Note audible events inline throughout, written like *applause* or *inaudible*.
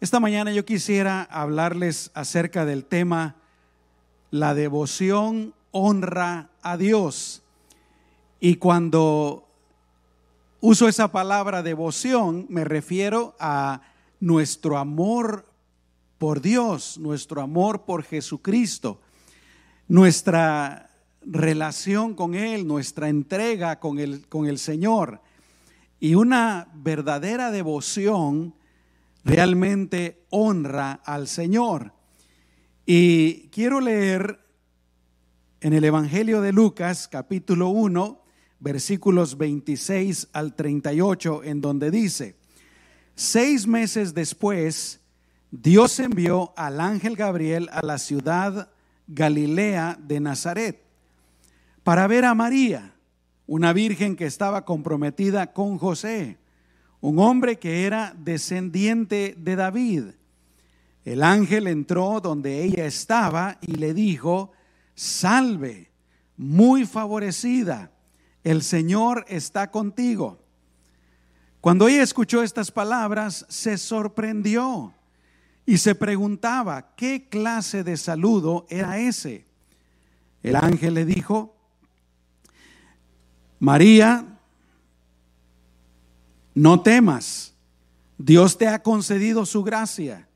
Esta mañana yo quisiera hablarles acerca del tema la devoción honra a Dios. Y cuando uso esa palabra devoción, me refiero a nuestro amor por Dios, nuestro amor por Jesucristo, nuestra relación con Él, nuestra entrega con el, con el Señor. Y una verdadera devoción realmente honra al Señor. Y quiero leer en el Evangelio de Lucas capítulo 1, versículos 26 al 38, en donde dice, seis meses después, Dios envió al ángel Gabriel a la ciudad Galilea de Nazaret para ver a María, una virgen que estaba comprometida con José un hombre que era descendiente de David. El ángel entró donde ella estaba y le dijo, salve, muy favorecida, el Señor está contigo. Cuando ella escuchó estas palabras, se sorprendió y se preguntaba qué clase de saludo era ese. El ángel le dijo, María, no temas, Dios te ha concedido su gracia.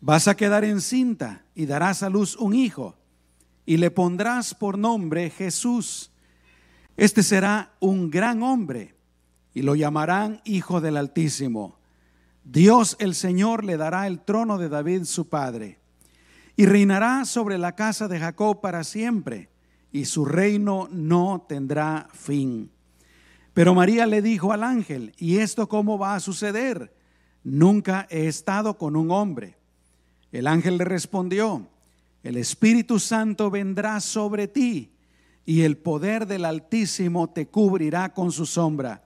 Vas a quedar encinta y darás a luz un hijo y le pondrás por nombre Jesús. Este será un gran hombre y lo llamarán Hijo del Altísimo. Dios el Señor le dará el trono de David su padre y reinará sobre la casa de Jacob para siempre y su reino no tendrá fin. Pero María le dijo al ángel, ¿y esto cómo va a suceder? Nunca he estado con un hombre. El ángel le respondió, el Espíritu Santo vendrá sobre ti y el poder del Altísimo te cubrirá con su sombra.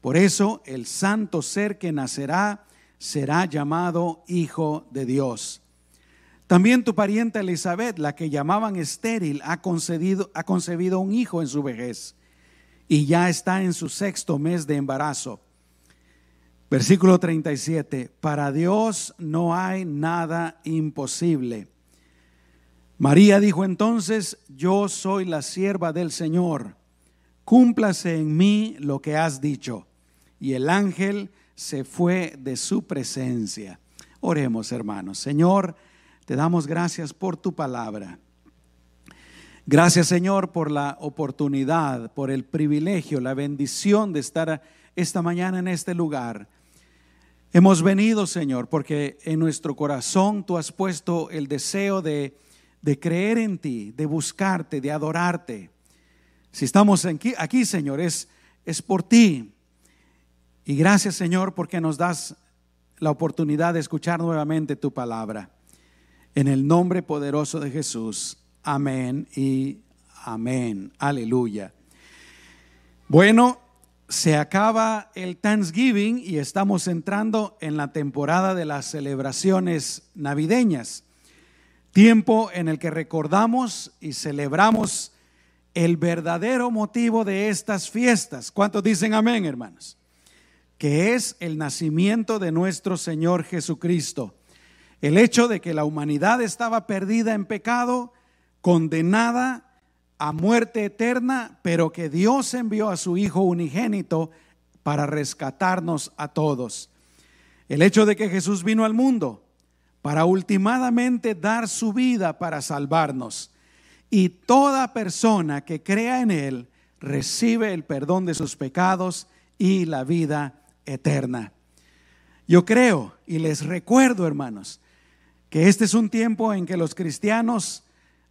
Por eso el santo ser que nacerá será llamado Hijo de Dios. También tu parienta Elizabeth, la que llamaban estéril, ha, concedido, ha concebido un hijo en su vejez y ya está en su sexto mes de embarazo. Versículo 37, para Dios no hay nada imposible. María dijo entonces, yo soy la sierva del Señor, cúmplase en mí lo que has dicho. Y el ángel se fue de su presencia. Oremos hermanos, Señor, te damos gracias por tu palabra. Gracias Señor por la oportunidad, por el privilegio, la bendición de estar esta mañana en este lugar. Hemos venido Señor porque en nuestro corazón tú has puesto el deseo de, creer en ti, de buscarte, de adorarte. Si estamos aquí, aquí Señor, es, es por ti. Y gracias Señor porque nos das la oportunidad de escuchar nuevamente tu palabra. En el nombre poderoso de Jesús. Amén y amén. Aleluya. Bueno, se acaba el Thanksgiving y estamos entrando en la temporada de las celebraciones navideñas. Tiempo en el que recordamos y celebramos el verdadero motivo de estas fiestas. ¿Cuántos dicen amén, hermanos? Que es el nacimiento de nuestro Señor Jesucristo. El hecho de que la humanidad estaba perdida en pecado condenada a muerte eterna, pero que Dios envió a su Hijo unigénito para rescatarnos a todos. El hecho de que Jesús vino al mundo para ultimadamente dar su vida para salvarnos. Y toda persona que crea en Él recibe el perdón de sus pecados y la vida eterna. Yo creo y les recuerdo, hermanos, que este es un tiempo en que los cristianos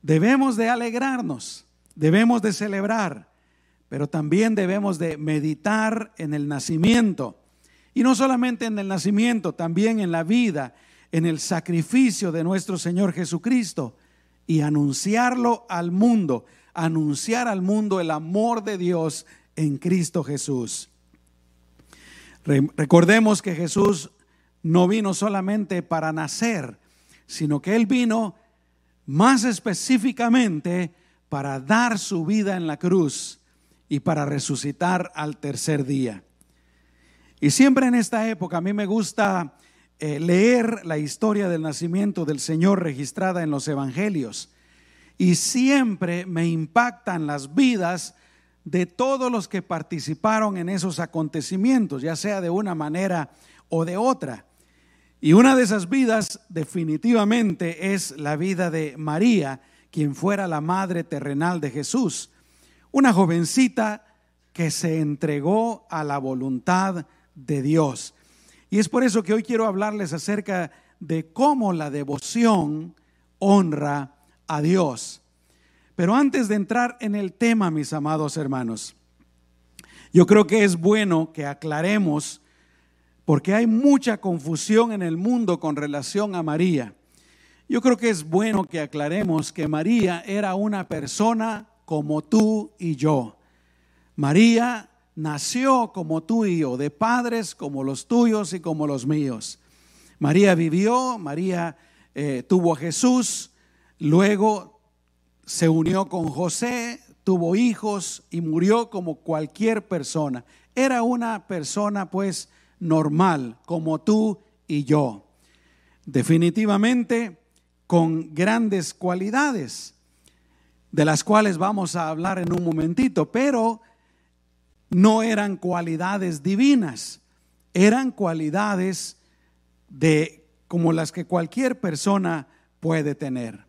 Debemos de alegrarnos, debemos de celebrar, pero también debemos de meditar en el nacimiento. Y no solamente en el nacimiento, también en la vida, en el sacrificio de nuestro Señor Jesucristo y anunciarlo al mundo, anunciar al mundo el amor de Dios en Cristo Jesús. Recordemos que Jesús no vino solamente para nacer, sino que Él vino más específicamente para dar su vida en la cruz y para resucitar al tercer día. Y siempre en esta época a mí me gusta eh, leer la historia del nacimiento del Señor registrada en los evangelios y siempre me impactan las vidas de todos los que participaron en esos acontecimientos, ya sea de una manera o de otra. Y una de esas vidas definitivamente es la vida de María, quien fuera la madre terrenal de Jesús, una jovencita que se entregó a la voluntad de Dios. Y es por eso que hoy quiero hablarles acerca de cómo la devoción honra a Dios. Pero antes de entrar en el tema, mis amados hermanos, yo creo que es bueno que aclaremos, porque hay mucha confusión en el mundo con relación a María. Yo creo que es bueno que aclaremos que María era una persona como tú y yo. María nació como tú y yo, de padres como los tuyos y como los míos. María vivió, María eh, tuvo a Jesús, Luego se unió con José, tuvo hijos y murió como cualquier persona. Era una persona pues normal, como tú y yo. Definitivamente con grandes cualidades, de las cuales vamos a hablar en un momentito, pero no eran cualidades divinas, eran cualidades de como las que cualquier persona puede tener.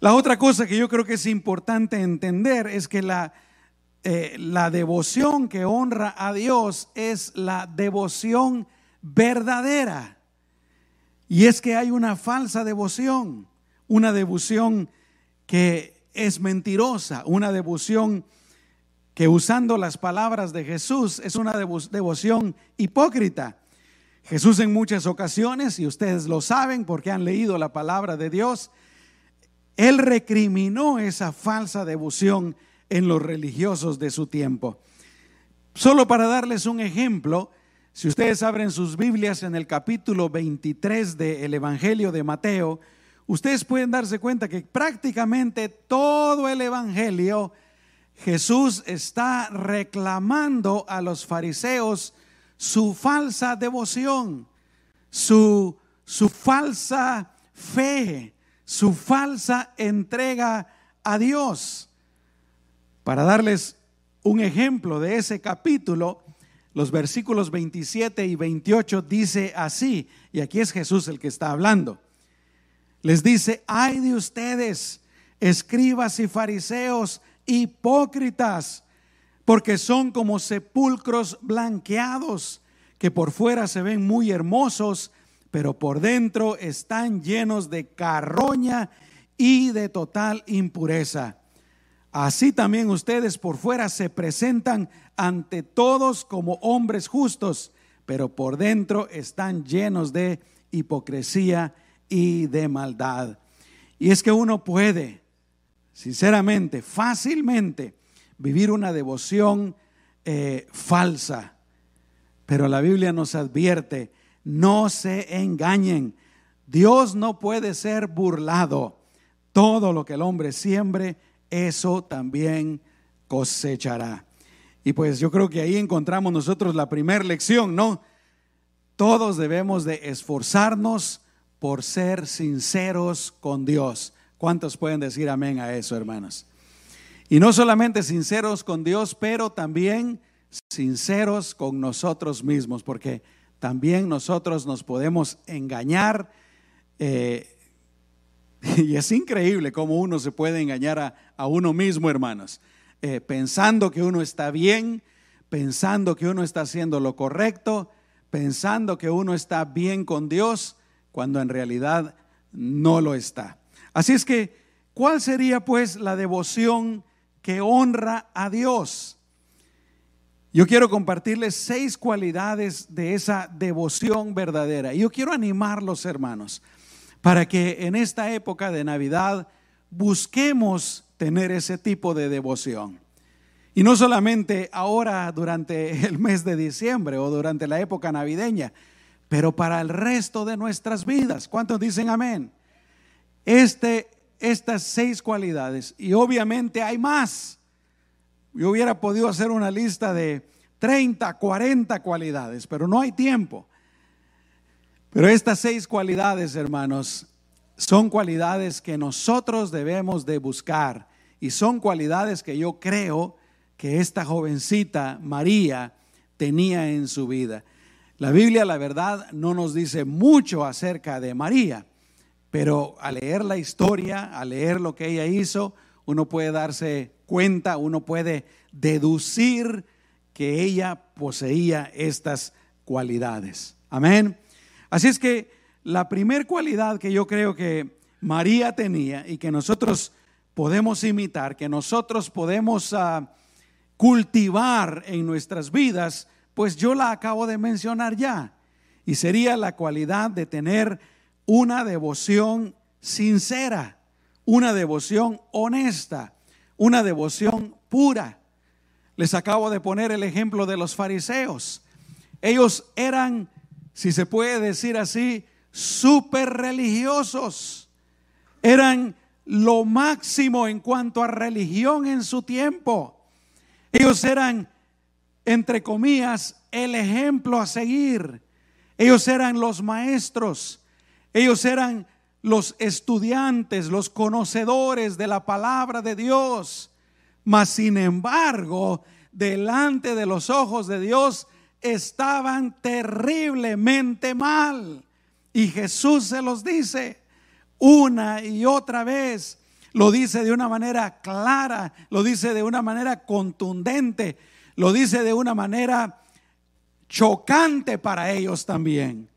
La otra cosa que yo creo que es importante entender es que la, eh, la devoción que honra a Dios es la devoción verdadera. Y es que hay una falsa devoción, una devoción que es mentirosa, una devoción que usando las palabras de Jesús es una devoción hipócrita. Jesús en muchas ocasiones, y ustedes lo saben porque han leído la palabra de Dios, él recriminó esa falsa devoción en los religiosos de su tiempo. Solo para darles un ejemplo, si ustedes abren sus Biblias en el capítulo 23 del Evangelio de Mateo, ustedes pueden darse cuenta que prácticamente todo el Evangelio Jesús está reclamando a los fariseos su falsa devoción, su, su falsa fe, su falsa entrega a Dios. Para darles un ejemplo de ese capítulo, los versículos 27 y 28 dice así, y aquí es Jesús el que está hablando. Les dice, ay de ustedes, escribas y fariseos, hipócritas, porque son como sepulcros blanqueados, que por fuera se ven muy hermosos, pero por dentro están llenos de carroña y de total impureza. Así también ustedes por fuera se presentan ante todos como hombres justos, pero por dentro están llenos de hipocresía y de maldad. Y es que uno puede, sinceramente, fácilmente, vivir una devoción eh, falsa, pero la Biblia nos advierte no se engañen. Dios no puede ser burlado. Todo lo que el hombre siembre, eso también cosechará. Y pues yo creo que ahí encontramos nosotros la primera lección, ¿no? Todos debemos de esforzarnos por ser sinceros con Dios. ¿Cuántos pueden decir amén a eso, hermanos? Y no solamente sinceros con Dios, pero también sinceros con nosotros mismos, porque también nosotros nos podemos engañar. Eh, *laughs* y es increíble cómo uno se puede engañar a, uno mismo, hermanos, eh, pensando que uno está bien, pensando que uno está haciendo lo correcto, pensando que uno está bien con Dios, cuando en realidad no lo está. Así es que, ¿cuál sería pues la devoción que honra a Dios? Yo quiero compartirles seis cualidades de esa devoción verdadera. Yo quiero animarlos, hermanos, para que en esta época de Navidad busquemos tener ese tipo de devoción. Y no solamente ahora durante el mes de diciembre o durante la época navideña, pero para el resto de nuestras vidas. ¿Cuántos dicen amén? Este, estas seis cualidades, y obviamente hay más yo hubiera podido hacer una lista de 30, 40 cualidades, pero no hay tiempo. Pero estas seis cualidades, hermanos, son cualidades que nosotros debemos de buscar y son cualidades que yo creo que esta jovencita María tenía en su vida. La Biblia, la verdad, no nos dice mucho acerca de María, pero al leer la historia, al leer lo que ella hizo, uno puede darse cuenta, uno puede deducir que ella poseía estas cualidades. Amén. Así es que la primer cualidad que yo creo que María tenía y que nosotros podemos imitar, que nosotros podemos ah, cultivar en nuestras vidas, pues yo la acabo de mencionar ya. Y sería la cualidad de tener una devoción sincera, una devoción honesta, una devoción pura. Les acabo de poner el ejemplo de los fariseos. Ellos eran, si se puede decir así, súper religiosos. Eran lo máximo en cuanto a religión en su tiempo. Ellos eran, entre comillas, el ejemplo a seguir. Ellos eran los maestros. Ellos eran los estudiantes, los conocedores de la palabra de Dios. Mas, sin embargo, delante de los ojos de Dios estaban terriblemente mal. Y Jesús se los dice una y otra vez. Lo dice de una manera clara, lo dice de una manera contundente, lo dice de una manera chocante para ellos también.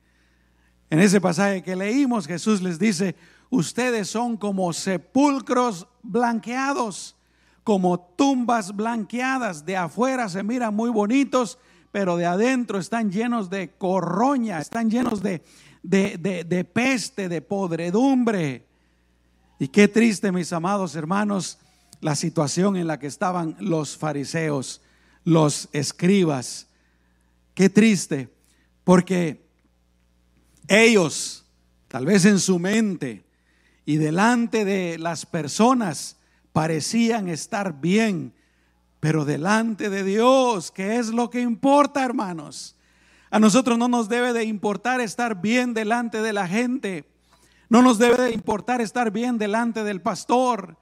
En ese pasaje que leímos, Jesús les dice, ustedes son como sepulcros blanqueados, como tumbas blanqueadas. De afuera se miran muy bonitos, pero de adentro están llenos de corroña, están llenos de, de, peste, de podredumbre. Y qué triste, mis amados hermanos, la situación en la que estaban los fariseos, los escribas. Qué triste, porque ellos, tal vez en su mente y delante de las personas, parecían estar bien, pero delante de Dios, ¿qué es lo que importa, hermanos? A nosotros no nos debe de importar estar bien delante de la gente. No nos debe de importar estar bien delante del pastor.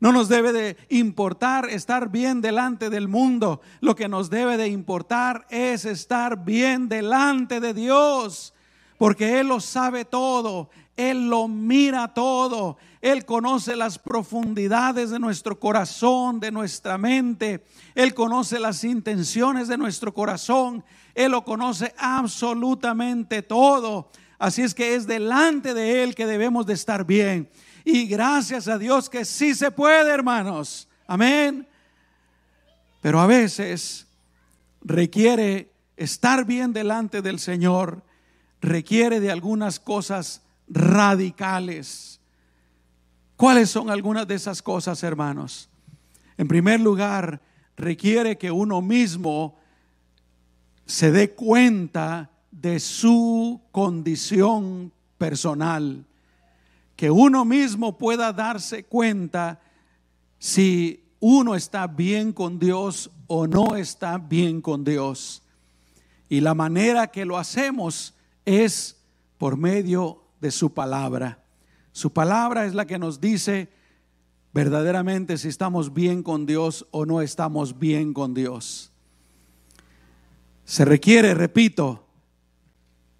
No nos debe de importar estar bien delante del mundo. Lo que nos debe de importar es estar bien delante de Dios. Porque Él lo sabe todo. Él lo mira todo. Él conoce las profundidades de nuestro corazón, de nuestra mente. Él conoce las intenciones de nuestro corazón. Él lo conoce absolutamente todo. Así es que es delante de Él que debemos de estar bien. Y gracias a Dios que sí se puede, hermanos. Amén. Pero a veces requiere estar bien delante del Señor, requiere de algunas cosas radicales. ¿Cuáles son algunas de esas cosas, hermanos? En primer lugar, requiere que uno mismo se dé cuenta de su condición personal, que uno mismo pueda darse cuenta si uno está bien con Dios o no está bien con Dios. Y la manera que lo hacemos es por medio de su palabra. Su palabra es la que nos dice verdaderamente si estamos bien con Dios o no estamos bien con Dios. Se requiere, repito,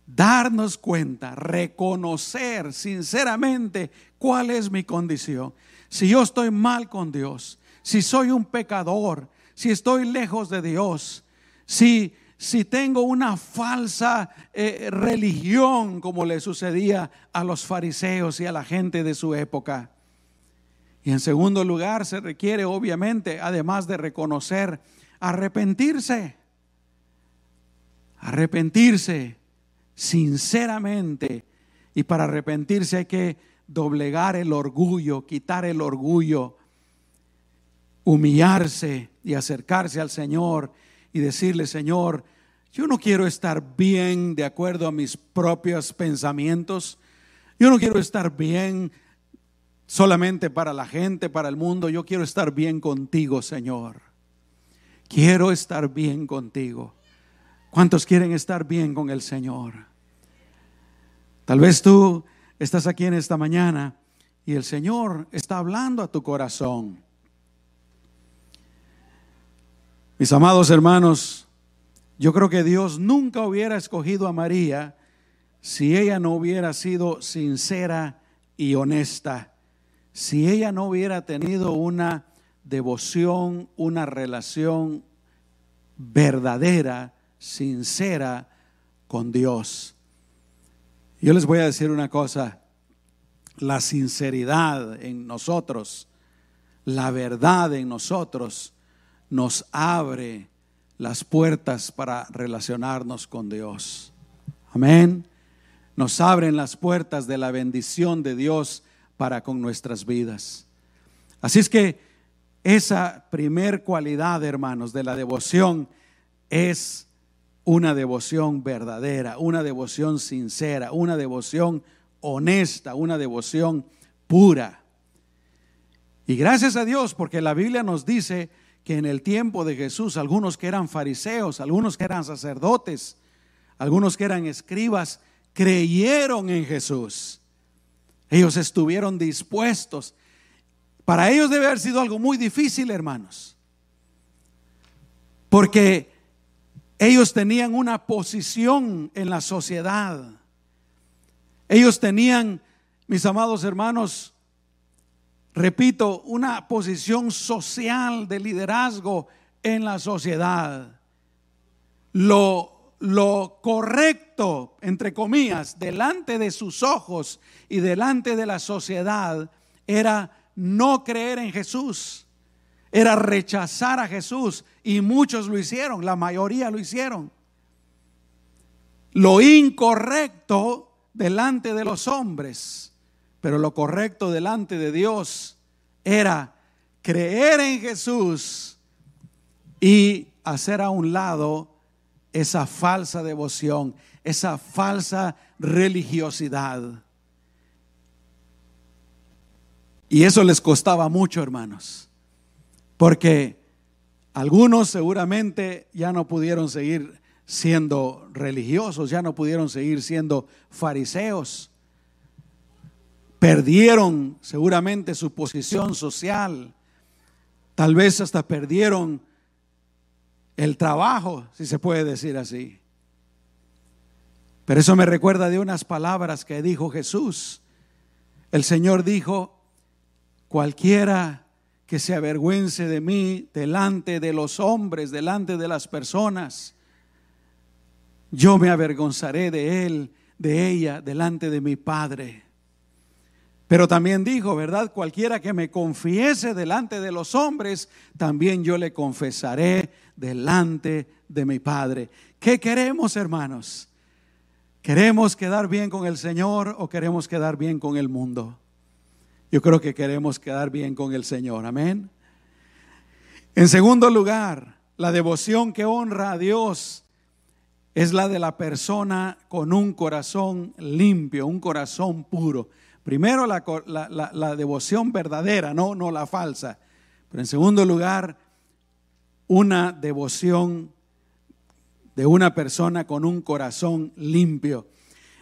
darnos cuenta, reconocer sinceramente cuál es mi condición. Si yo estoy mal con Dios, si soy un pecador, si estoy lejos de Dios, si, si tengo una falsa eh, religión como le sucedía a los fariseos y a la gente de su época. Y en segundo lugar se requiere obviamente, además de reconocer, arrepentirse arrepentirse sinceramente. Y para arrepentirse hay que doblegar el orgullo, quitar el orgullo, humillarse y acercarse al Señor y decirle, Señor, yo no quiero estar bien de acuerdo a mis propios pensamientos. Yo no quiero estar bien solamente para la gente, para el mundo. Yo quiero estar bien contigo, Señor. Quiero estar bien contigo. ¿Cuántos quieren estar bien con el Señor? Tal vez tú estás aquí en esta mañana y el Señor está hablando a tu corazón. Mis amados hermanos, yo creo que Dios nunca hubiera escogido a María si ella no hubiera sido sincera y honesta, si ella no hubiera tenido una devoción, una relación verdadera, sincera con Dios. Yo les voy a decir una cosa, la sinceridad en nosotros, la verdad en nosotros, nos abre las puertas para relacionarnos con Dios. Amén. Nos abren las puertas de la bendición de Dios para con nuestras vidas. Así es que esa primer cualidad, hermanos, de la devoción es una devoción verdadera, una devoción sincera, una devoción honesta, una devoción pura. Y gracias a Dios, porque la Biblia nos dice que en el tiempo de Jesús, algunos que eran fariseos, algunos que eran sacerdotes, algunos que eran escribas, creyeron en Jesús. Ellos estuvieron dispuestos. Para ellos debe haber sido algo muy difícil, hermanos. Porque ellos tenían una posición en la sociedad. Ellos tenían, mis amados hermanos, repito, una posición social de liderazgo en la sociedad. Lo, correcto, entre comillas, delante de sus ojos y delante de la sociedad era no creer en Jesús era rechazar a Jesús y muchos lo hicieron, la mayoría lo hicieron. Lo incorrecto delante de los hombres, pero lo correcto delante de Dios era creer en Jesús y hacer a un lado esa falsa devoción, esa falsa religiosidad. Y eso les costaba mucho, hermanos. Porque algunos seguramente ya no pudieron seguir siendo religiosos, ya no pudieron seguir siendo fariseos. Perdieron seguramente su posición social. Tal vez hasta perdieron el trabajo, si se puede decir así. Pero eso me recuerda de unas palabras que dijo Jesús. El Señor dijo, cualquiera que se avergüence de mí delante de los hombres, delante de las personas. Yo me avergonzaré de él, de ella, delante de mi Padre. Pero también dijo, ¿verdad? Cualquiera que me confiese delante de los hombres, también yo le confesaré delante de mi Padre. ¿Qué queremos, hermanos? ¿Queremos quedar bien con el Señor o queremos quedar bien con el mundo? Yo creo que queremos quedar bien con el Señor. Amén. En segundo lugar, la devoción que honra a Dios es la de la persona con un corazón limpio, un corazón puro. Primero la, devoción verdadera, no, no la falsa. Pero en segundo lugar, una devoción de una persona con un corazón limpio.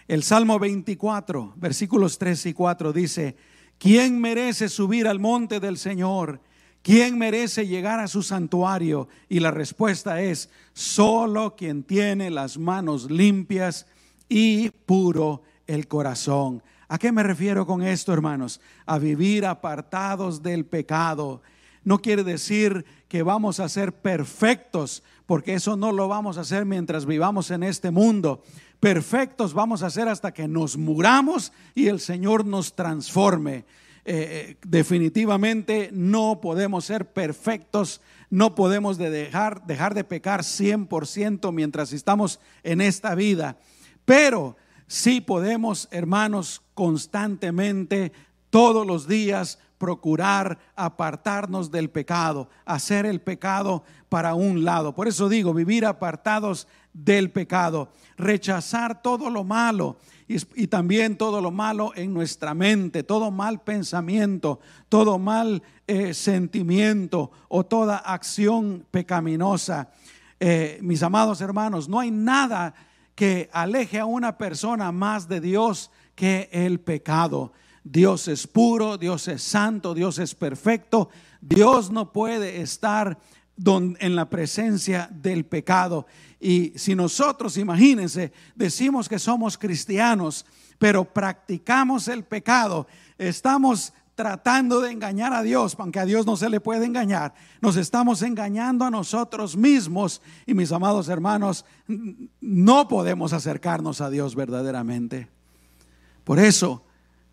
El Salmo 24, versículos 3 y 4 dice, ¿Quién merece subir al monte del Señor? ¿Quién merece llegar a su santuario? Y la respuesta es, solo quien tiene las manos limpias y puro el corazón. ¿A qué me refiero con esto, hermanos? A vivir apartados del pecado. No quiere decir que vamos a ser perfectos, porque eso no lo vamos a hacer mientras vivamos en este mundo perfectos vamos a ser hasta que nos muramos y el Señor nos transforme. Eh, eh, definitivamente no podemos ser perfectos, no podemos dejar, dejar de pecar 100% mientras estamos en esta vida, pero sí podemos, hermanos, constantemente, todos los días, procurar apartarnos del pecado, hacer el pecado para un lado. Por eso digo, vivir apartados del pecado, rechazar todo lo malo y, también todo lo malo en nuestra mente, todo mal pensamiento, todo mal eh, sentimiento o toda acción pecaminosa. Eh, mis amados hermanos, no hay nada que aleje a una persona más de Dios que el pecado. Dios es puro, Dios es santo, Dios es perfecto. Dios no puede estar en la presencia del pecado. Y si nosotros, imagínense, decimos que somos cristianos, pero practicamos el pecado, estamos tratando de engañar a Dios, aunque a Dios no se le puede engañar, nos estamos engañando a nosotros mismos. Y mis amados hermanos, no podemos acercarnos a Dios verdaderamente. Por eso,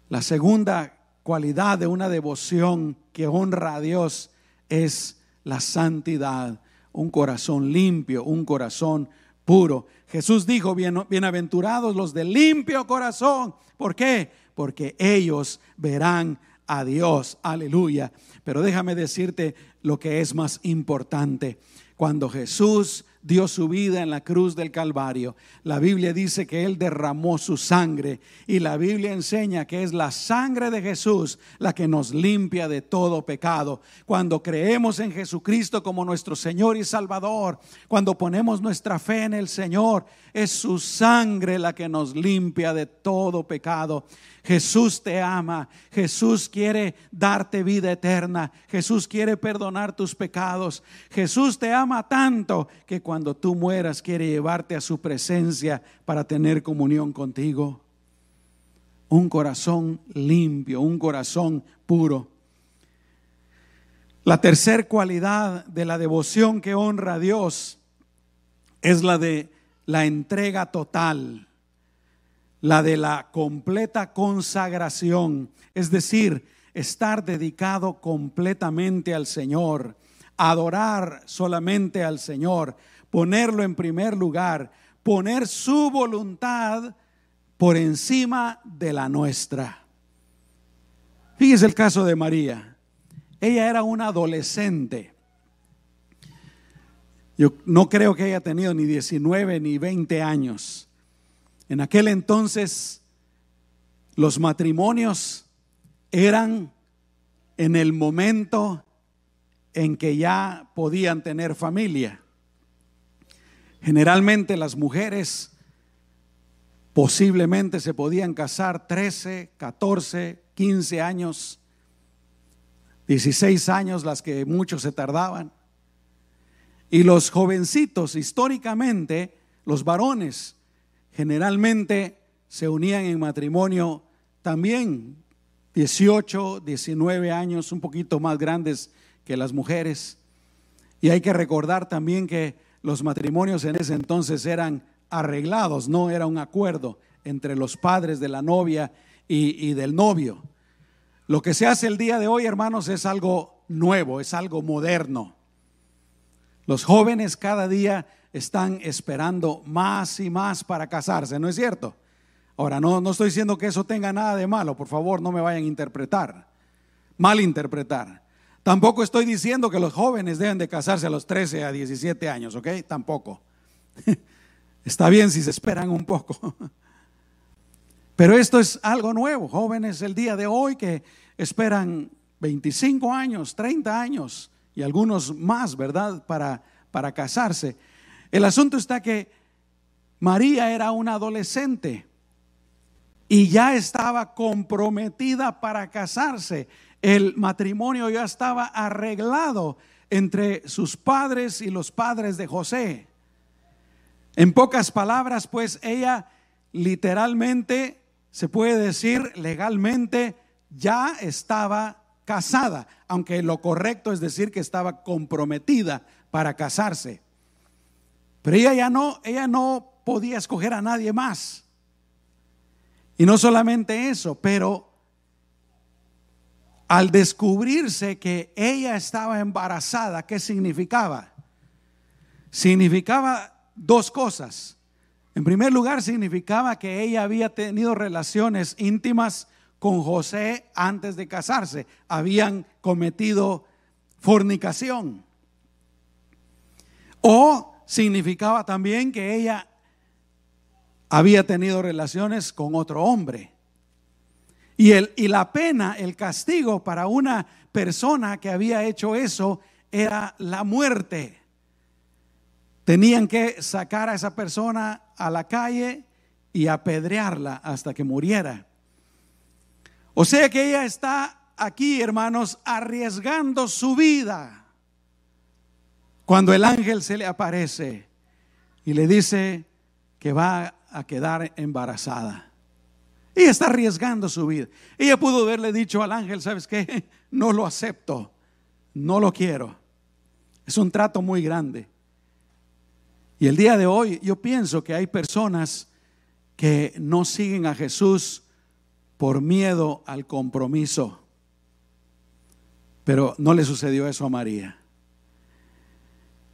la segunda cualidad de una devoción que honra a Dios es la santidad, un corazón limpio, un corazón puro. Jesús dijo, bienaventurados los de limpio corazón. ¿Por qué? Porque ellos verán a Dios. Aleluya. Pero déjame decirte lo que es más importante. Cuando Jesús dio su vida en la cruz del Calvario. La Biblia dice que Él derramó su sangre y la Biblia enseña que es la sangre de Jesús la que nos limpia de todo pecado. Cuando creemos en Jesucristo como nuestro Señor y Salvador, cuando ponemos nuestra fe en el Señor, es su sangre la que nos limpia de todo pecado. Jesús te ama, Jesús quiere darte vida eterna, Jesús quiere perdonar tus pecados, Jesús te ama tanto que cuando tú mueras quiere llevarte a su presencia para tener comunión contigo. Un corazón limpio, un corazón puro. La tercera cualidad de la devoción que honra a Dios es la de la entrega total la de la completa consagración, es decir, estar dedicado completamente al Señor, adorar solamente al Señor, ponerlo en primer lugar, poner su voluntad por encima de la nuestra. Fíjese el caso de María. Ella era una adolescente. Yo no creo que haya tenido ni 19 ni 20 años. En aquel entonces los matrimonios eran en el momento en que ya podían tener familia. Generalmente las mujeres posiblemente se podían casar 13, 14, 15 años, 16 años las que muchos se tardaban. Y los jovencitos, históricamente, los varones, generalmente se unían en matrimonio también 18, 19 años, un poquito más grandes que las mujeres. Y hay que recordar también que los matrimonios en ese entonces eran arreglados, no era un acuerdo entre los padres de la novia y, del novio. Lo que se hace el día de hoy, hermanos, es algo nuevo, es algo moderno. Los jóvenes cada día están esperando más y más para casarse, ¿no es cierto? Ahora, no, no estoy diciendo que eso tenga nada de malo, por favor, no me vayan a interpretar, malinterpretar. Tampoco estoy diciendo que los jóvenes deben de casarse a los 13 a 17 años, ¿ok? Tampoco. *laughs* Está bien si se esperan un poco. *laughs* Pero esto es algo nuevo, jóvenes el día de hoy que esperan 25 años, 30 años y algunos más, ¿verdad? Para, para casarse. El asunto está que María era una adolescente y ya estaba comprometida para casarse. El matrimonio ya estaba arreglado entre sus padres y los padres de José. En pocas palabras, pues ella literalmente, se puede decir legalmente, ya estaba casada, aunque lo correcto es decir que estaba comprometida para casarse. Pero ella ya no, ella no podía escoger a nadie más. Y no solamente eso, pero al descubrirse que ella estaba embarazada, ¿qué significaba? Significaba dos cosas. En primer lugar, significaba que ella había tenido relaciones íntimas con José antes de casarse. Habían cometido fornicación. O significaba también que ella había tenido relaciones con otro hombre. Y, el, y la pena, el castigo para una persona que había hecho eso era la muerte. Tenían que sacar a esa persona a la calle y apedrearla hasta que muriera. O sea que ella está aquí, hermanos, arriesgando su vida. Cuando el ángel se le aparece y le dice que va a quedar embarazada. Ella está arriesgando su vida. Ella pudo haberle dicho al ángel, ¿sabes qué? *laughs* No lo acepto, no lo quiero. Es un trato muy grande. Y el día de hoy yo pienso que hay personas que no siguen a Jesús por miedo al compromiso. Pero no le sucedió eso a María.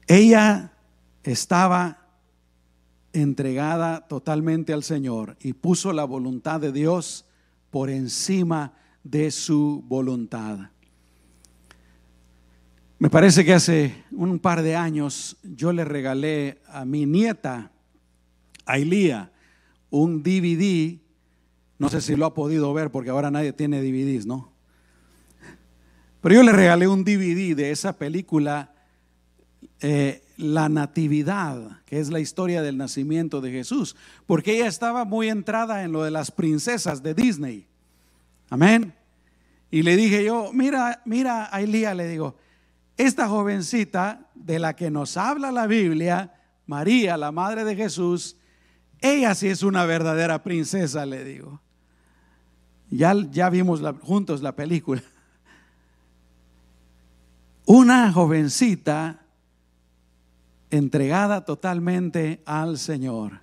Ella estaba entregada totalmente al Señor y puso la voluntad de Dios por encima de su voluntad. Me parece que hace un par de años yo le regalé a mi nieta, Ailía, un DVD. No sé si lo ha podido ver porque ahora nadie tiene DVDs, ¿no? Pero yo le regalé un DVD de esa película eh, la natividad, que es la historia del nacimiento de Jesús, porque ella estaba muy entrada en lo de las princesas de Disney. Amén. Y le dije yo, mira, mira, Ailía, le digo, esta jovencita de la que nos habla la Biblia, María, la madre de Jesús, ella sí es una verdadera princesa, le digo. Ya, ya vimos juntos la película. *laughs* Una jovencita entregada totalmente al Señor.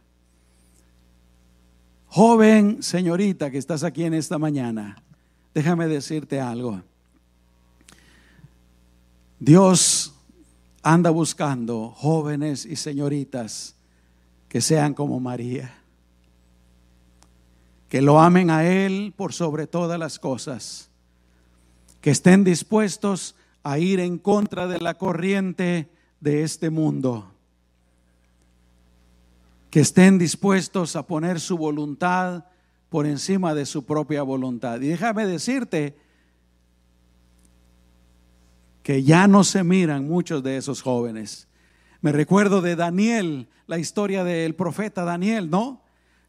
Joven señorita que estás aquí en esta mañana, déjame decirte algo. Dios anda buscando jóvenes y señoritas que sean como María, que lo amen a Él por sobre todas las cosas, que estén dispuestos a ir en contra de la corriente de este mundo. Que estén dispuestos a poner su voluntad por encima de su propia voluntad. Y déjame decirte que ya no se miran muchos de esos jóvenes. Me recuerdo de Daniel, la historia del profeta Daniel, ¿no?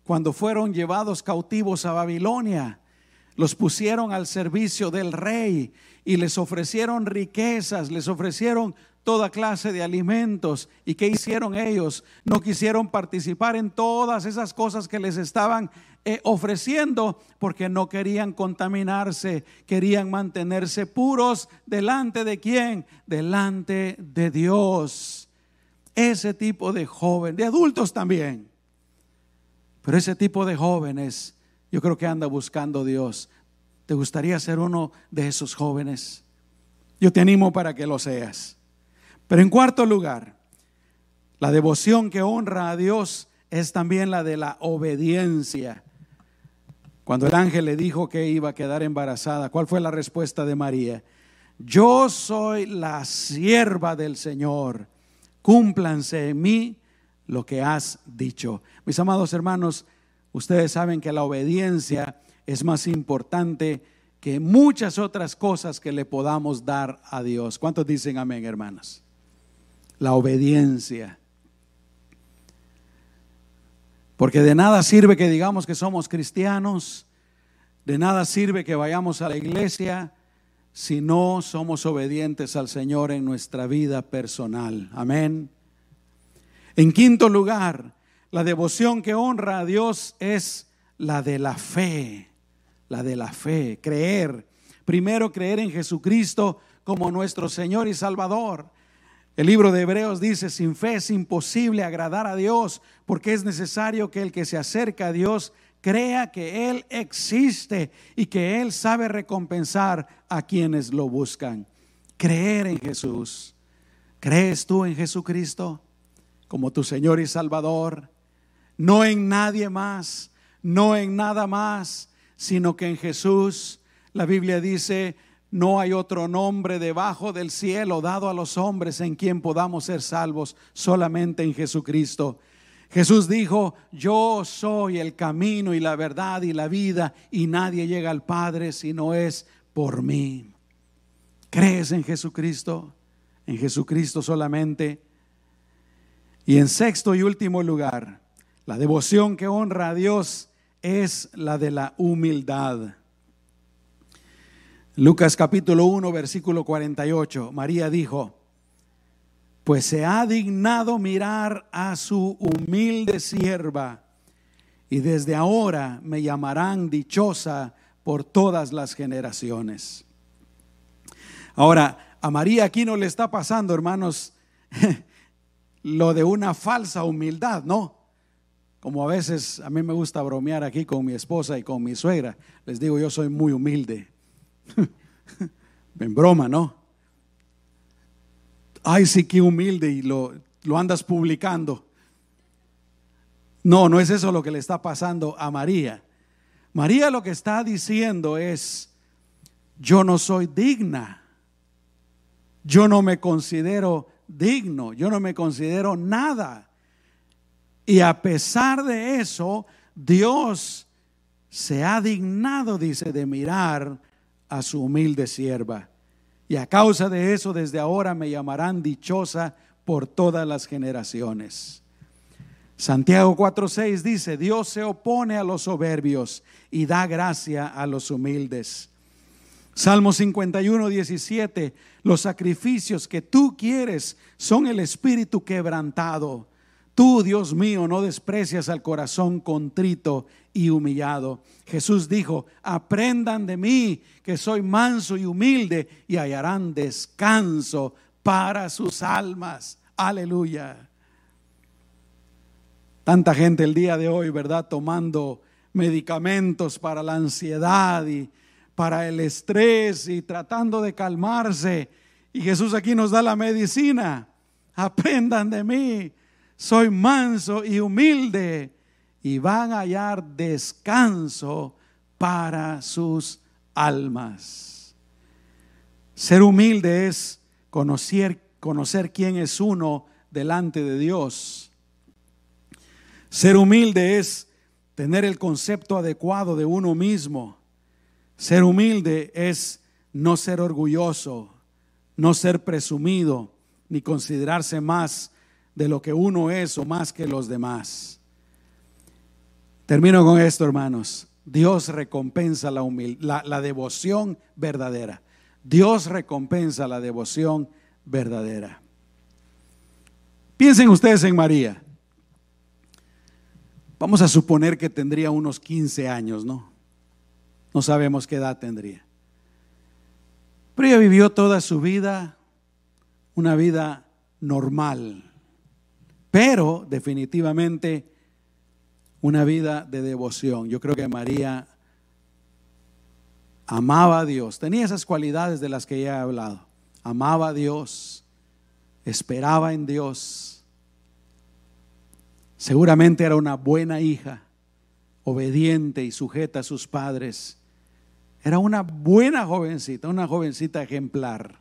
Cuando fueron llevados cautivos a Babilonia, los pusieron al servicio del rey y les ofrecieron riquezas, les ofrecieron toda clase de alimentos. ¿Y qué hicieron ellos? No quisieron participar en todas esas cosas que les estaban eh, ofreciendo porque no querían contaminarse, querían mantenerse puros delante de quién? Delante de Dios. Ese tipo de joven, de adultos también. Pero ese tipo de jóvenes, yo creo que anda buscando Dios. ¿Te gustaría ser uno de esos jóvenes? Yo te animo para que lo seas. Pero en cuarto lugar, la devoción que honra a Dios es también la de la obediencia. Cuando el ángel le dijo que iba a quedar embarazada, ¿cuál fue la respuesta de María? Yo soy la sierva del Señor. Cúmplanse en mí lo que has dicho. Mis amados hermanos, ustedes saben que la obediencia es más importante que muchas otras cosas que le podamos dar a Dios. ¿Cuántos dicen amén, hermanos? La obediencia. Porque de nada sirve que digamos que somos cristianos, de nada sirve que vayamos a la iglesia si no somos obedientes al Señor en nuestra vida personal. Amén. En quinto lugar, la devoción que honra a Dios es la de la fe, la de la fe, creer. Primero creer en Jesucristo como nuestro Señor y Salvador. El libro de Hebreos dice, sin fe es imposible agradar a Dios, porque es necesario que el que se acerca a Dios crea que Él existe y que Él sabe recompensar a quienes lo buscan. Creer en Jesús. ¿Crees tú en Jesucristo como tu Señor y Salvador? No en nadie más, no en nada más, sino que en Jesús. La Biblia dice, no hay otro nombre debajo del cielo dado a los hombres en quien podamos ser salvos, solamente en Jesucristo. Jesús dijo, yo soy el camino y la verdad y la vida y nadie llega al Padre si no es por mí. ¿Crees en Jesucristo? En Jesucristo solamente. Y en sexto y último lugar, la devoción que honra a Dios es la de la humildad. Lucas capítulo 1, versículo 48. María dijo, pues se ha dignado mirar a su humilde sierva, y desde ahora me llamarán dichosa por todas las generaciones. Ahora, a María aquí no le está pasando, hermanos, *laughs* lo de una falsa humildad, ¿no? Como a veces a mí me gusta bromear aquí con mi esposa y con mi suegra, les digo, yo soy muy humilde. *laughs* en broma, ¿no? Ay, sí, qué humilde y lo, lo andas publicando. No, no es eso lo que le está pasando a María. María lo que está diciendo es, yo no soy digna, yo no me considero digno, yo no me considero nada. Y a pesar de eso, Dios se ha dignado, dice, de mirar a su humilde sierva. Y a causa de eso, desde ahora me llamarán dichosa por todas las generaciones. Santiago 4:6 dice, Dios se opone a los soberbios y da gracia a los humildes. Salmo 51, 17, los sacrificios que tú quieres son el espíritu quebrantado. Tú, Dios mío, no desprecias al corazón contrito y humillado. Jesús dijo, aprendan de mí, que soy manso y humilde, y hallarán descanso para sus almas. Aleluya. Tanta gente el día de hoy, ¿verdad? Tomando medicamentos para la ansiedad y para el estrés y tratando de calmarse. Y Jesús aquí nos da la medicina. Aprendan de mí, soy manso y humilde y van a hallar descanso para sus almas. Ser humilde es conocer, conocer quién es uno delante de Dios. Ser humilde es tener el concepto adecuado de uno mismo. Ser humilde es no ser orgulloso, no ser presumido, ni considerarse más de lo que uno es o más que los demás. Termino con esto, hermanos. Dios recompensa la, la, devoción verdadera. Dios recompensa la devoción verdadera. Piensen ustedes en María. Vamos a suponer que tendría unos 15 años, ¿no? No sabemos qué edad tendría. Pero ella vivió toda su vida una vida normal, pero definitivamente una vida de devoción. Yo creo que María amaba a Dios, tenía esas cualidades de las que ya he hablado. Amaba a Dios, esperaba en Dios. Seguramente era una buena hija, obediente y sujeta a sus padres. Era una buena jovencita, una jovencita ejemplar.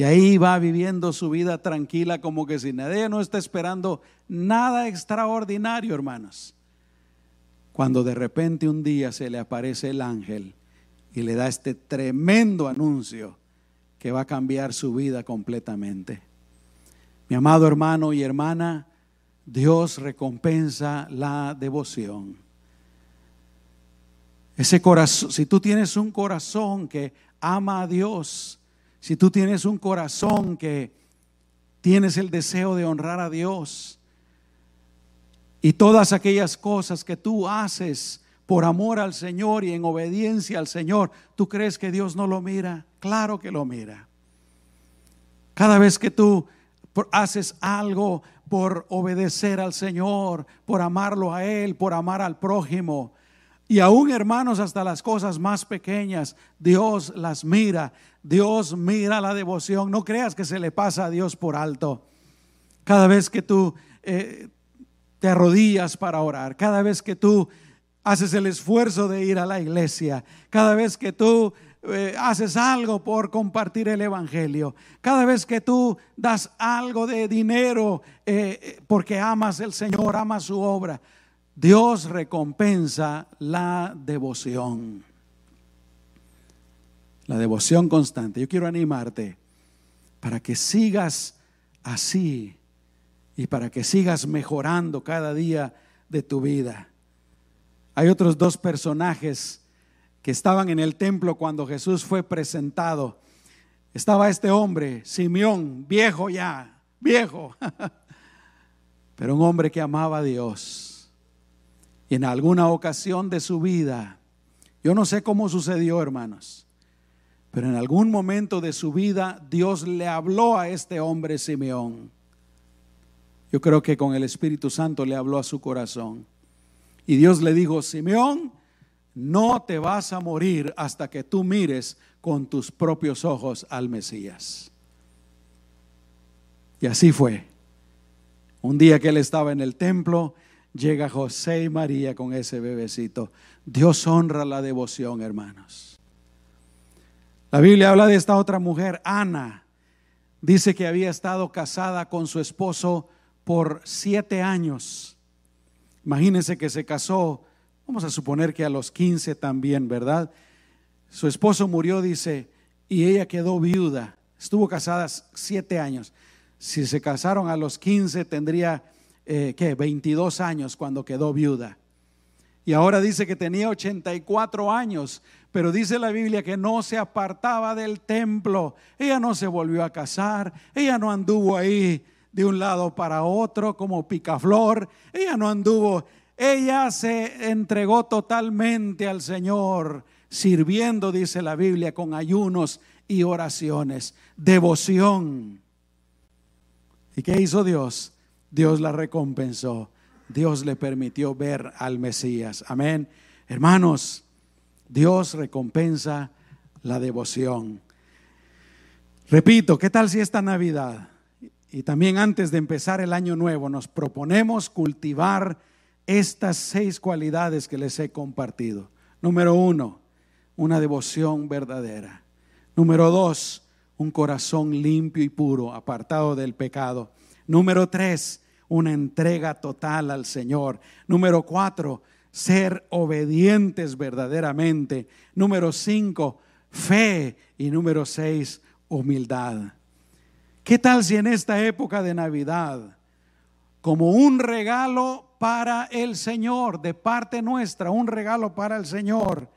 Y ahí va viviendo su vida tranquila como que si nadie no está esperando nada extraordinario, hermanos. Cuando de repente un día se le aparece el ángel y le da este tremendo anuncio que va a cambiar su vida completamente. Mi amado hermano y hermana, Dios recompensa la devoción. Ese corazón, si tú tienes un corazón que ama a Dios, si tú tienes un corazón que tienes el deseo de honrar a Dios y todas aquellas cosas que tú haces por amor al Señor y en obediencia al Señor, ¿tú crees que Dios no lo mira? Claro que lo mira. Cada vez que tú haces algo por obedecer al Señor, por amarlo a Él, por amar al prójimo, y aún hermanos, hasta las cosas más pequeñas, Dios las mira. Dios mira la devoción. No creas que se le pasa a Dios por alto. Cada vez que tú eh, te arrodillas para orar, cada vez que tú haces el esfuerzo de ir a la iglesia, cada vez que tú eh, haces algo por compartir el Evangelio, cada vez que tú das algo de dinero eh, porque amas el Señor, amas su obra, Dios recompensa la devoción. La devoción constante. Yo quiero animarte para que sigas así y para que sigas mejorando cada día de tu vida. Hay otros dos personajes que estaban en el templo cuando Jesús fue presentado. Estaba este hombre, Simeón, viejo ya, viejo, *laughs* pero un hombre que amaba a Dios. Y en alguna ocasión de su vida, yo no sé cómo sucedió, hermanos, pero en algún momento de su vida Dios le habló a este hombre Simeón. Yo creo que con el Espíritu Santo le habló a su corazón. Y Dios le dijo, Simeón, no te vas a morir hasta que tú mires con tus propios ojos al Mesías. Y así fue. Un día que él estaba en el templo, llega José y María con ese bebecito. Dios honra la devoción, hermanos. La Biblia habla de esta otra mujer, Ana. Dice que había estado casada con su esposo por siete años. Imagínense que se casó, vamos a suponer que a los 15 también, ¿verdad? Su esposo murió, dice, y ella quedó viuda. Estuvo casada siete años. Si se casaron a los 15, tendría, eh, ¿qué? 22 años cuando quedó viuda. Y ahora dice que tenía 84 años, pero dice la Biblia que no se apartaba del templo. Ella no se volvió a casar, ella no anduvo ahí de un lado para otro como picaflor. Ella no anduvo, ella se entregó totalmente al Señor, sirviendo, dice la Biblia, con ayunos y oraciones, devoción. ¿Y qué hizo Dios? Dios la recompensó. Dios le permitió ver al Mesías. Amén. Hermanos, Dios recompensa la devoción. Repito, ¿qué tal si esta Navidad y también antes de empezar el año nuevo nos proponemos cultivar estas seis cualidades que les he compartido. Número uno, una devoción verdadera. Número dos, un corazón limpio y puro, apartado del pecado. Número tres, una entrega total al Señor. Número cuatro, ser obedientes verdaderamente. Número cinco, fe. Y número seis, humildad. ¿Qué tal si en esta época de Navidad, como un regalo para el Señor, de parte nuestra, un regalo para el Señor,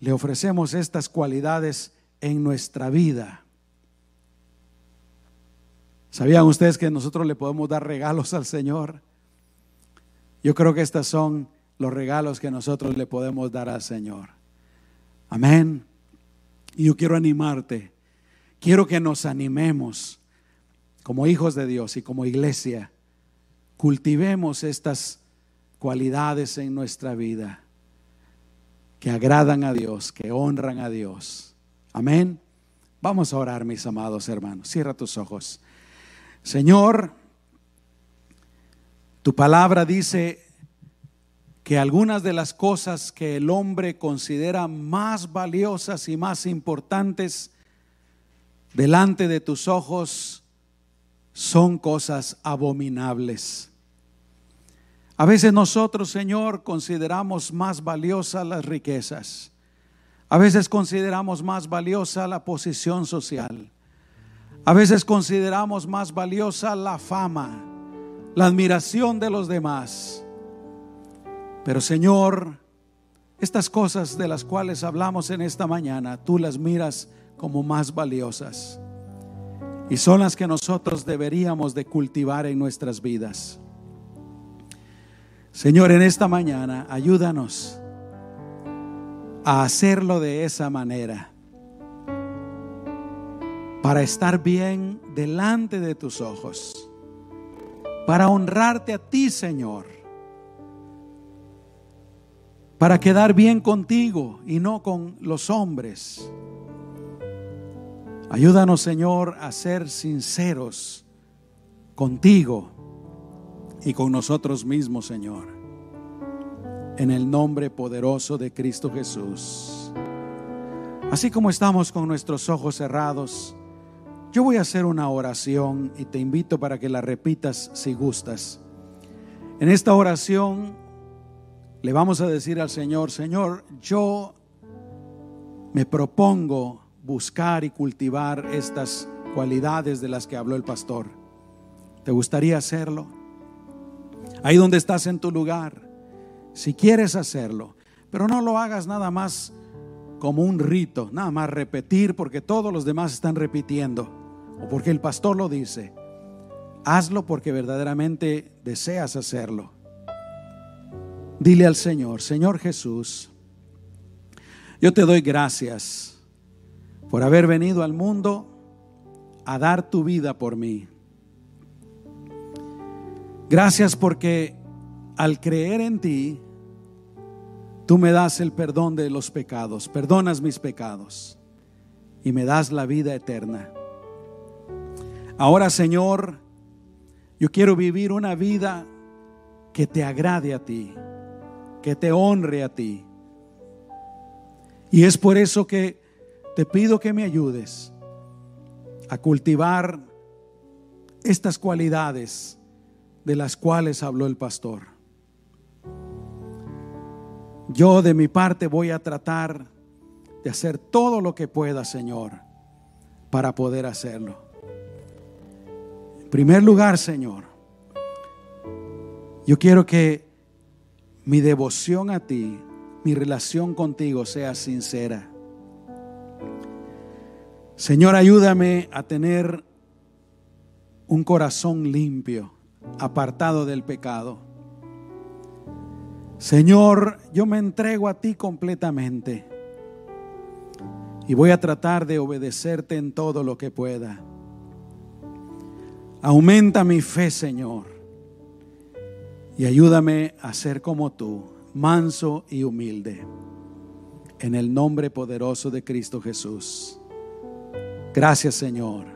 le ofrecemos estas cualidades en nuestra vida? ¿Sabían ustedes que nosotros le podemos dar regalos al Señor? Yo creo que estos son los regalos que nosotros le podemos dar al Señor. Amén. Y yo quiero animarte Quiero que nos animemos como hijos de Dios y como iglesia. Cultivemos estas cualidades en nuestra vida que agradan a Dios, que honran a Dios. Amén. Vamos a orar, mis amados hermanos. Cierra tus ojos. Señor, tu palabra dice que algunas de las cosas que el hombre considera más valiosas y más importantes delante de tus ojos son cosas abominables. A veces nosotros, Señor, consideramos más valiosas las riquezas. A veces consideramos más valiosa la posición social. A veces consideramos más valiosa la fama, la admiración de los demás. Pero Señor, estas cosas de las cuales hablamos en esta mañana, tú las miras como más valiosas. Y son las que nosotros deberíamos de cultivar en nuestras vidas. Señor, en esta mañana, ayúdanos a hacerlo de esa manera. Para estar bien delante de tus ojos. Para honrarte a ti, Señor. Para quedar bien contigo y no con los hombres. Ayúdanos, Señor, a ser sinceros contigo y con nosotros mismos, Señor. En el nombre poderoso de Cristo Jesús. Así como estamos con nuestros ojos cerrados, yo voy a hacer una oración y te invito para que la repitas si gustas. En esta oración le vamos a decir al Señor, Señor, yo me propongo buscar y cultivar estas cualidades de las que habló el pastor. ¿Te gustaría hacerlo? Ahí donde estás en tu lugar, si quieres hacerlo, pero no lo hagas nada más como un rito, nada más repetir porque todos los demás están repitiendo o porque el pastor lo dice. Hazlo porque verdaderamente deseas hacerlo. Dile al Señor, Señor Jesús, yo te doy gracias por haber venido al mundo a dar tu vida por mí. Gracias porque al creer en ti, tú me das el perdón de los pecados, perdonas mis pecados y me das la vida eterna. Ahora, Señor, yo quiero vivir una vida que te agrade a ti, que te honre a ti. Y es por eso que te pido que me ayudes a cultivar estas cualidades de las cuales habló el pastor. Yo de mi parte voy a tratar de hacer todo lo que pueda, Señor, para poder hacerlo. Primer lugar, Señor, yo quiero que mi devoción a ti, mi relación contigo sea sincera. Señor, ayúdame a tener un corazón limpio, apartado del pecado. Señor, yo me entrego a ti completamente y voy a tratar de obedecerte en todo lo que pueda. Aumenta mi fe, Señor, y ayúdame a ser como tú, manso y humilde, en el nombre poderoso de Cristo Jesús. Gracias, Señor.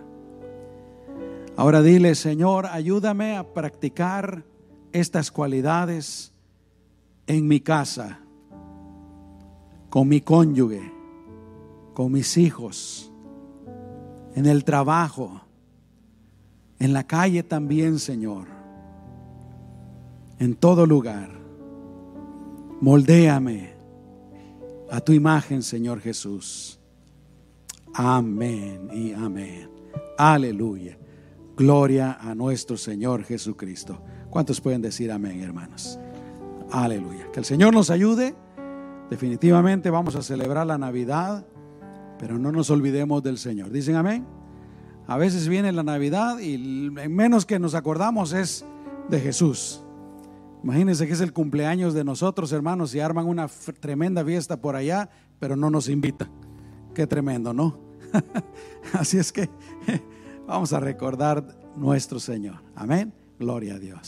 Ahora dile, Señor, ayúdame a practicar estas cualidades en mi casa, con mi cónyuge, con mis hijos, en el trabajo, en la calle también, Señor, en todo lugar. Moldéame a tu imagen, Señor Jesús. Amén y amén. Aleluya. Gloria a nuestro Señor Jesucristo. ¿Cuántos pueden decir amén, hermanos? Aleluya. Que el Señor nos ayude. Definitivamente vamos a celebrar la Navidad, pero no nos olvidemos del Señor. ¿Dicen amén? A veces viene la Navidad y menos que nos acordamos es de Jesús. Imagínense que es el cumpleaños de nosotros, hermanos, y arman una tremenda fiesta por allá, pero no nos invitan. Qué tremendo, ¿no? *laughs* Así es que *laughs* vamos a recordar nuestro Señor. Amén. Gloria a Dios.